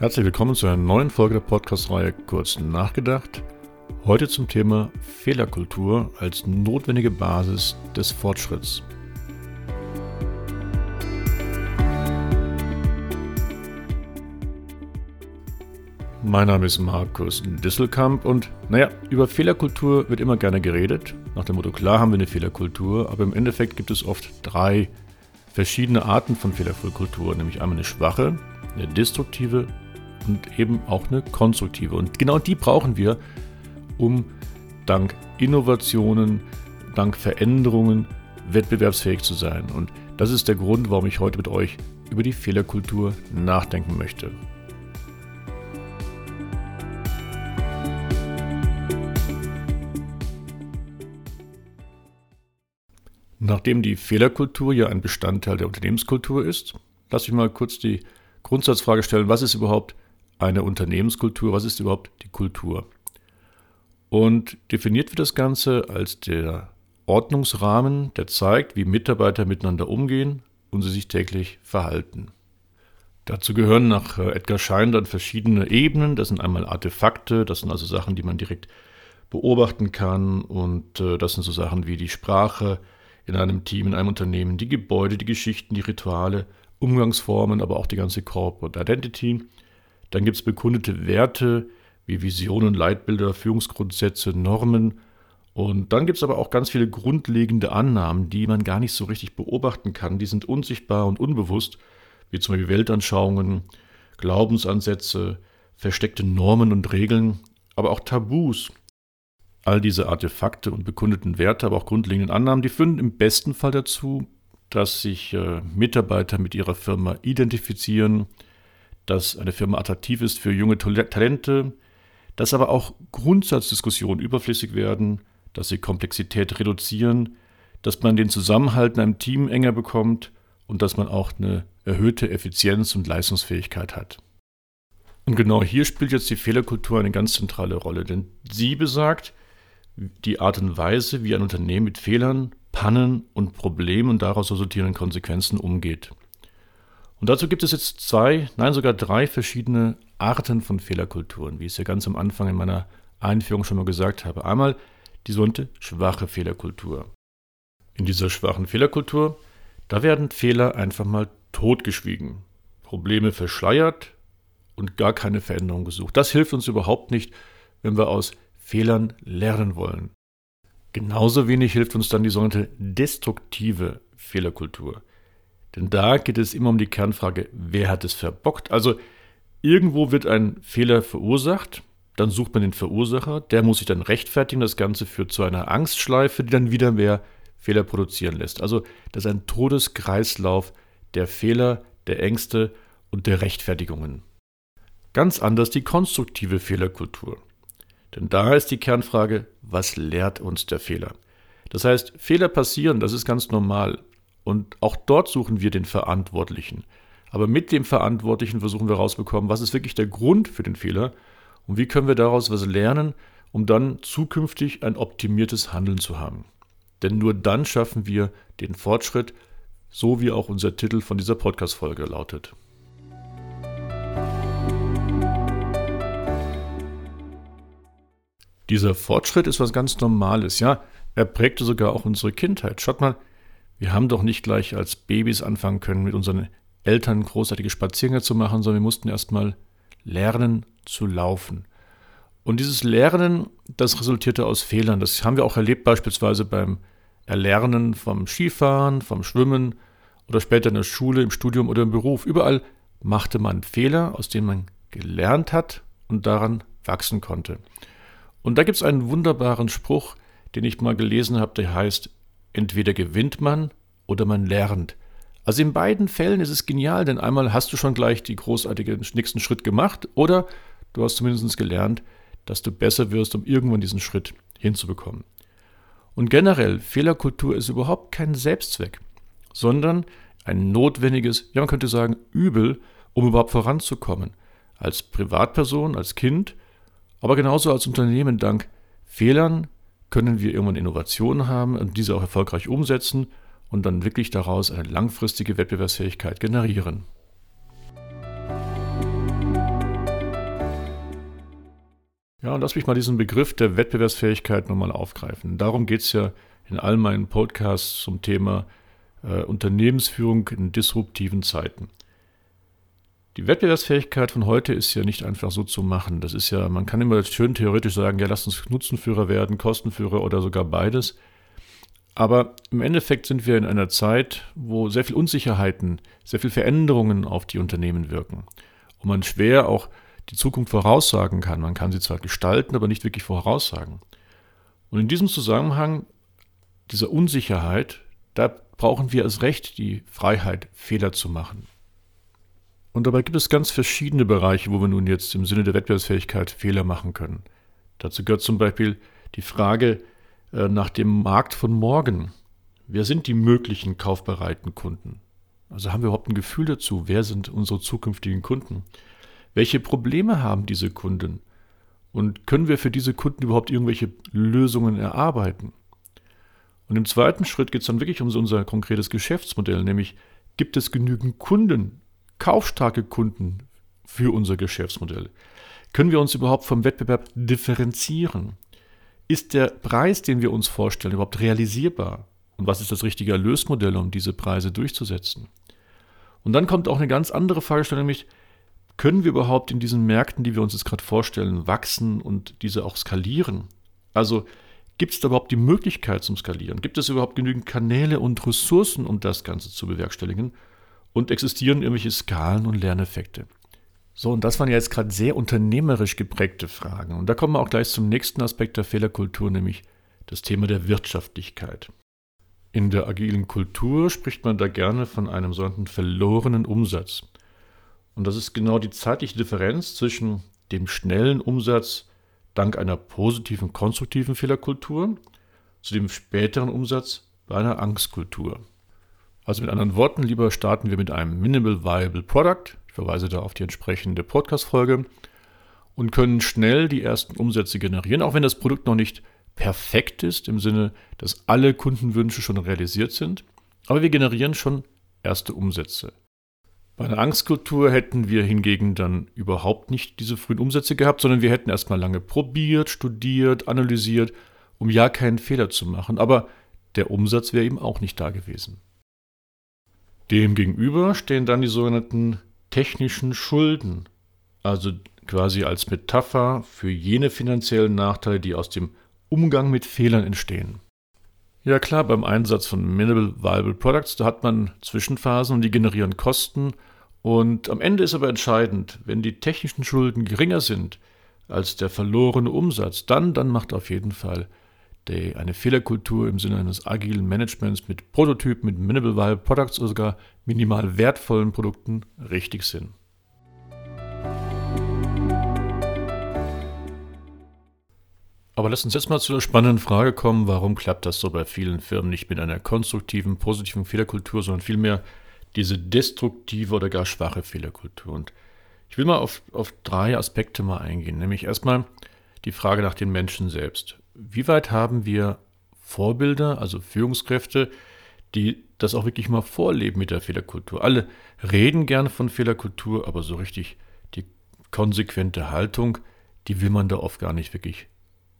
Herzlich willkommen zu einer neuen Folge der Podcast-Reihe Kurz nachgedacht. Heute zum Thema Fehlerkultur als notwendige Basis des Fortschritts. Mein Name ist Markus Disselkamp und naja, über Fehlerkultur wird immer gerne geredet. Nach dem Motto, klar haben wir eine Fehlerkultur, aber im Endeffekt gibt es oft drei verschiedene Arten von Fehlerkultur, nämlich einmal eine schwache, eine destruktive und eben auch eine konstruktive. Und genau die brauchen wir, um dank Innovationen, dank Veränderungen wettbewerbsfähig zu sein. Und das ist der Grund, warum ich heute mit euch über die Fehlerkultur nachdenken möchte. Nachdem die Fehlerkultur ja ein Bestandteil der Unternehmenskultur ist, lasse ich mal kurz die Grundsatzfrage stellen, was ist überhaupt eine Unternehmenskultur, was ist überhaupt die Kultur? Und definiert wird das Ganze als der Ordnungsrahmen, der zeigt, wie Mitarbeiter miteinander umgehen und sie sich täglich verhalten. Dazu gehören nach äh, Edgar Schein dann verschiedene Ebenen. Das sind einmal Artefakte, das sind also Sachen, die man direkt beobachten kann. Und äh, das sind so Sachen wie die Sprache in einem Team, in einem Unternehmen, die Gebäude, die Geschichten, die Rituale, Umgangsformen, aber auch die ganze Corporate Identity. Dann gibt es bekundete Werte wie Visionen, Leitbilder, Führungsgrundsätze, Normen. Und dann gibt es aber auch ganz viele grundlegende Annahmen, die man gar nicht so richtig beobachten kann. Die sind unsichtbar und unbewusst, wie zum Beispiel Weltanschauungen, Glaubensansätze, versteckte Normen und Regeln, aber auch Tabus. All diese Artefakte und bekundeten Werte, aber auch grundlegenden Annahmen, die führen im besten Fall dazu, dass sich äh, Mitarbeiter mit ihrer Firma identifizieren, dass eine Firma attraktiv ist für junge Talente, dass aber auch Grundsatzdiskussionen überflüssig werden, dass sie Komplexität reduzieren, dass man den Zusammenhalt in einem Team enger bekommt und dass man auch eine erhöhte Effizienz und Leistungsfähigkeit hat. Und genau hier spielt jetzt die Fehlerkultur eine ganz zentrale Rolle, denn sie besagt die Art und Weise, wie ein Unternehmen mit Fehlern, Pannen und Problemen und daraus resultierenden Konsequenzen umgeht. Und dazu gibt es jetzt zwei, nein sogar drei verschiedene Arten von Fehlerkulturen, wie ich es ja ganz am Anfang in meiner Einführung schon mal gesagt habe. Einmal die sogenannte schwache Fehlerkultur. In dieser schwachen Fehlerkultur, da werden Fehler einfach mal totgeschwiegen, Probleme verschleiert und gar keine Veränderung gesucht. Das hilft uns überhaupt nicht, wenn wir aus Fehlern lernen wollen. Genauso wenig hilft uns dann die sogenannte destruktive Fehlerkultur. Denn da geht es immer um die Kernfrage, wer hat es verbockt? Also irgendwo wird ein Fehler verursacht, dann sucht man den Verursacher, der muss sich dann rechtfertigen, das Ganze führt zu einer Angstschleife, die dann wieder mehr Fehler produzieren lässt. Also das ist ein Todeskreislauf der Fehler, der Ängste und der Rechtfertigungen. Ganz anders die konstruktive Fehlerkultur. Denn da ist die Kernfrage, was lehrt uns der Fehler? Das heißt, Fehler passieren, das ist ganz normal. Und auch dort suchen wir den Verantwortlichen. Aber mit dem Verantwortlichen versuchen wir herausbekommen, was ist wirklich der Grund für den Fehler und wie können wir daraus was lernen, um dann zukünftig ein optimiertes Handeln zu haben. Denn nur dann schaffen wir den Fortschritt, so wie auch unser Titel von dieser Podcast-Folge lautet. Dieser Fortschritt ist was ganz Normales, ja. Er prägte sogar auch unsere Kindheit. Schaut mal, wir haben doch nicht gleich als Babys anfangen können, mit unseren Eltern großartige Spaziergänge zu machen, sondern wir mussten erstmal lernen zu laufen. Und dieses Lernen, das resultierte aus Fehlern. Das haben wir auch erlebt, beispielsweise beim Erlernen vom Skifahren, vom Schwimmen oder später in der Schule, im Studium oder im Beruf. Überall machte man Fehler, aus denen man gelernt hat und daran wachsen konnte. Und da gibt es einen wunderbaren Spruch, den ich mal gelesen habe, der heißt, Entweder gewinnt man oder man lernt. Also in beiden Fällen ist es genial, denn einmal hast du schon gleich die großartige nächsten Schritt gemacht oder du hast zumindest gelernt, dass du besser wirst, um irgendwann diesen Schritt hinzubekommen. Und generell, Fehlerkultur ist überhaupt kein Selbstzweck, sondern ein notwendiges, ja man könnte sagen, Übel, um überhaupt voranzukommen. Als Privatperson, als Kind, aber genauso als Unternehmen dank Fehlern können wir irgendwann Innovationen haben und diese auch erfolgreich umsetzen und dann wirklich daraus eine langfristige Wettbewerbsfähigkeit generieren. Ja, und lass mich mal diesen Begriff der Wettbewerbsfähigkeit nochmal aufgreifen. Darum geht es ja in all meinen Podcasts zum Thema äh, Unternehmensführung in disruptiven Zeiten. Die Wettbewerbsfähigkeit von heute ist ja nicht einfach so zu machen. Das ist ja, man kann immer schön theoretisch sagen, ja, lass uns Nutzenführer werden, Kostenführer oder sogar beides. Aber im Endeffekt sind wir in einer Zeit, wo sehr viel Unsicherheiten, sehr viel Veränderungen auf die Unternehmen wirken. Und man schwer auch die Zukunft voraussagen kann. Man kann sie zwar gestalten, aber nicht wirklich voraussagen. Und in diesem Zusammenhang dieser Unsicherheit, da brauchen wir als Recht die Freiheit, Fehler zu machen. Und dabei gibt es ganz verschiedene Bereiche, wo wir nun jetzt im Sinne der Wettbewerbsfähigkeit Fehler machen können. Dazu gehört zum Beispiel die Frage nach dem Markt von morgen. Wer sind die möglichen kaufbereiten Kunden? Also haben wir überhaupt ein Gefühl dazu, wer sind unsere zukünftigen Kunden? Welche Probleme haben diese Kunden? Und können wir für diese Kunden überhaupt irgendwelche Lösungen erarbeiten? Und im zweiten Schritt geht es dann wirklich um unser konkretes Geschäftsmodell, nämlich gibt es genügend Kunden kaufstarke Kunden für unser Geschäftsmodell? Können wir uns überhaupt vom Wettbewerb differenzieren? Ist der Preis, den wir uns vorstellen, überhaupt realisierbar? Und was ist das richtige Erlösmodell, um diese Preise durchzusetzen? Und dann kommt auch eine ganz andere Fragestellung, nämlich, können wir überhaupt in diesen Märkten, die wir uns jetzt gerade vorstellen, wachsen und diese auch skalieren? Also gibt es da überhaupt die Möglichkeit zum Skalieren? Gibt es überhaupt genügend Kanäle und Ressourcen, um das Ganze zu bewerkstelligen? und existieren irgendwelche Skalen und Lerneffekte. So, und das waren ja jetzt gerade sehr unternehmerisch geprägte Fragen. Und da kommen wir auch gleich zum nächsten Aspekt der Fehlerkultur, nämlich das Thema der Wirtschaftlichkeit. In der agilen Kultur spricht man da gerne von einem sogenannten verlorenen Umsatz. Und das ist genau die zeitliche Differenz zwischen dem schnellen Umsatz dank einer positiven, konstruktiven Fehlerkultur zu dem späteren Umsatz bei einer Angstkultur. Also mit anderen Worten, lieber starten wir mit einem Minimal Viable Product. Verweise da auf die entsprechende Podcast-Folge und können schnell die ersten Umsätze generieren, auch wenn das Produkt noch nicht perfekt ist, im Sinne, dass alle Kundenwünsche schon realisiert sind. Aber wir generieren schon erste Umsätze. Bei einer Angstkultur hätten wir hingegen dann überhaupt nicht diese frühen Umsätze gehabt, sondern wir hätten erstmal lange probiert, studiert, analysiert, um ja keinen Fehler zu machen. Aber der Umsatz wäre eben auch nicht da gewesen. Demgegenüber stehen dann die sogenannten technischen Schulden, also quasi als Metapher für jene finanziellen Nachteile, die aus dem Umgang mit Fehlern entstehen. Ja klar, beim Einsatz von Minimal Viable Products, da hat man Zwischenphasen und die generieren Kosten. Und am Ende ist aber entscheidend, wenn die technischen Schulden geringer sind als der verlorene Umsatz, dann, dann macht auf jeden Fall die, eine Fehlerkultur im Sinne eines agilen Managements mit Prototypen, mit Minimal Viable Products oder sogar minimal wertvollen Produkten richtig Sinn. Aber lass uns jetzt mal zu der spannenden Frage kommen, warum klappt das so bei vielen Firmen nicht mit einer konstruktiven, positiven Fehlerkultur, sondern vielmehr diese destruktive oder gar schwache Fehlerkultur. Und ich will mal auf, auf drei Aspekte mal eingehen, nämlich erstmal die Frage nach den Menschen selbst wie weit haben wir Vorbilder, also Führungskräfte, die das auch wirklich mal vorleben mit der Fehlerkultur? Alle reden gerne von Fehlerkultur, aber so richtig die konsequente Haltung, die will man da oft gar nicht wirklich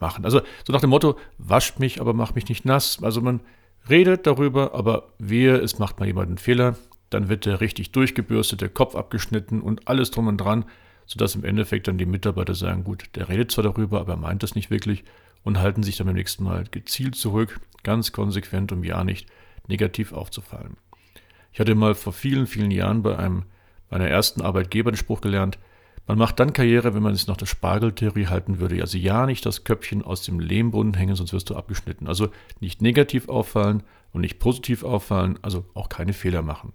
machen. Also so nach dem Motto, wascht mich, aber mach mich nicht nass. Also man redet darüber, aber wehe, es macht mal jemand einen Fehler, dann wird der richtig durchgebürstet, der Kopf abgeschnitten und alles drum und dran, sodass im Endeffekt dann die Mitarbeiter sagen, gut, der redet zwar darüber, aber er meint das nicht wirklich und halten sich dann beim nächsten Mal gezielt zurück, ganz konsequent, um ja nicht negativ aufzufallen. Ich hatte mal vor vielen, vielen Jahren bei einem meiner ersten Arbeitgeber den Spruch gelernt, man macht dann Karriere, wenn man es nach der Spargeltheorie halten würde. Also ja, nicht das Köpfchen aus dem Lehmbrunnen hängen, sonst wirst du abgeschnitten. Also nicht negativ auffallen und nicht positiv auffallen, also auch keine Fehler machen.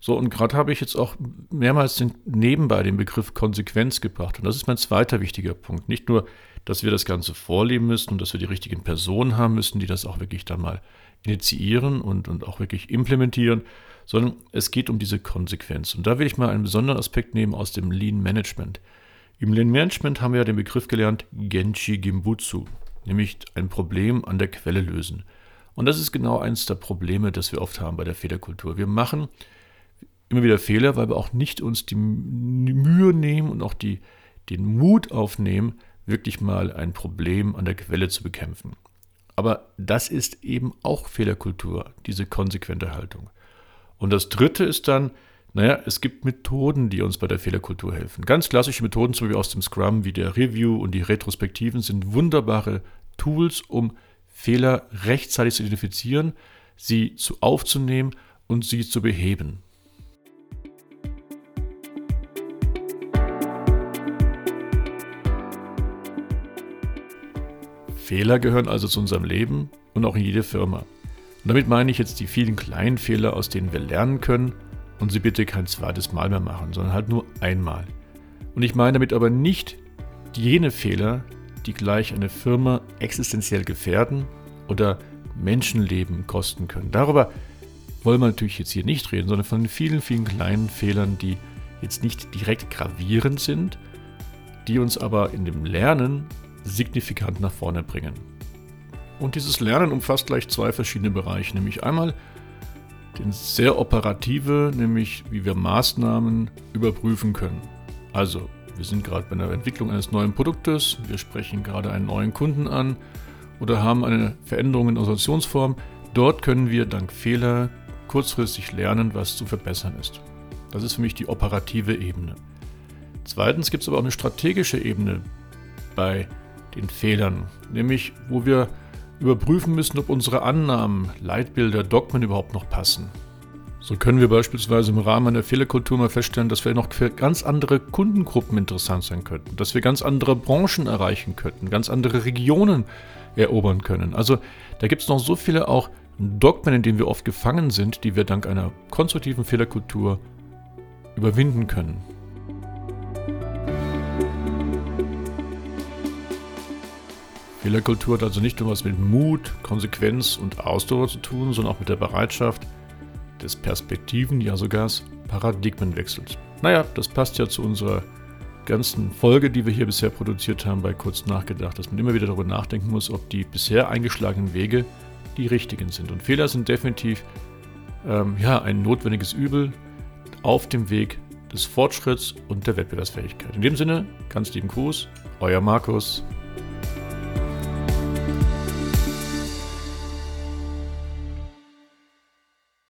So, und gerade habe ich jetzt auch mehrmals den, nebenbei den Begriff Konsequenz gebracht. Und das ist mein zweiter wichtiger Punkt. Nicht nur, dass wir das Ganze vorleben müssen und dass wir die richtigen Personen haben müssen, die das auch wirklich dann mal initiieren und, und auch wirklich implementieren, sondern es geht um diese Konsequenz. Und da will ich mal einen besonderen Aspekt nehmen aus dem Lean Management. Im Lean Management haben wir ja den Begriff gelernt Genshi Gimbutsu, nämlich ein Problem an der Quelle lösen. Und das ist genau eines der Probleme, das wir oft haben bei der Fehlerkultur. Wir machen immer wieder Fehler, weil wir auch nicht uns die Mühe nehmen und auch die, den Mut aufnehmen, wirklich mal ein Problem an der Quelle zu bekämpfen. Aber das ist eben auch Fehlerkultur, diese konsequente Haltung. Und das Dritte ist dann, naja, es gibt Methoden, die uns bei der Fehlerkultur helfen. Ganz klassische Methoden, so wie aus dem Scrum, wie der Review und die Retrospektiven, sind wunderbare Tools, um Fehler rechtzeitig zu identifizieren, sie zu aufzunehmen und sie zu beheben. Fehler gehören also zu unserem Leben und auch in jede Firma. Und damit meine ich jetzt die vielen kleinen Fehler, aus denen wir lernen können und sie bitte kein zweites Mal mehr machen, sondern halt nur einmal. Und ich meine damit aber nicht jene Fehler, die gleich eine Firma existenziell gefährden oder Menschenleben kosten können. Darüber wollen wir natürlich jetzt hier nicht reden, sondern von den vielen, vielen kleinen Fehlern, die jetzt nicht direkt gravierend sind, die uns aber in dem Lernen signifikant nach vorne bringen. Und dieses Lernen umfasst gleich zwei verschiedene Bereiche, nämlich einmal den sehr operative, nämlich wie wir Maßnahmen überprüfen können. Also, wir sind gerade bei der Entwicklung eines neuen Produktes, wir sprechen gerade einen neuen Kunden an oder haben eine Veränderung in Organisationsform. Dort können wir dank Fehler kurzfristig lernen, was zu verbessern ist. Das ist für mich die operative Ebene. Zweitens gibt es aber auch eine strategische Ebene bei den Fehlern, nämlich wo wir überprüfen müssen, ob unsere Annahmen, Leitbilder, Dogmen überhaupt noch passen. So können wir beispielsweise im Rahmen einer Fehlerkultur mal feststellen, dass wir noch für ganz andere Kundengruppen interessant sein könnten, dass wir ganz andere Branchen erreichen könnten, ganz andere Regionen erobern können. Also da gibt es noch so viele auch Dogmen, in denen wir oft gefangen sind, die wir dank einer konstruktiven Fehlerkultur überwinden können. Fehlerkultur hat also nicht nur was mit Mut, Konsequenz und Ausdauer zu tun, sondern auch mit der Bereitschaft des Perspektiven, ja sogar des Paradigmenwechsels. Naja, das passt ja zu unserer ganzen Folge, die wir hier bisher produziert haben, bei Kurz nachgedacht, dass man immer wieder darüber nachdenken muss, ob die bisher eingeschlagenen Wege die richtigen sind. Und Fehler sind definitiv ähm, ja, ein notwendiges Übel auf dem Weg des Fortschritts und der Wettbewerbsfähigkeit. In dem Sinne, ganz lieben Gruß, euer Markus.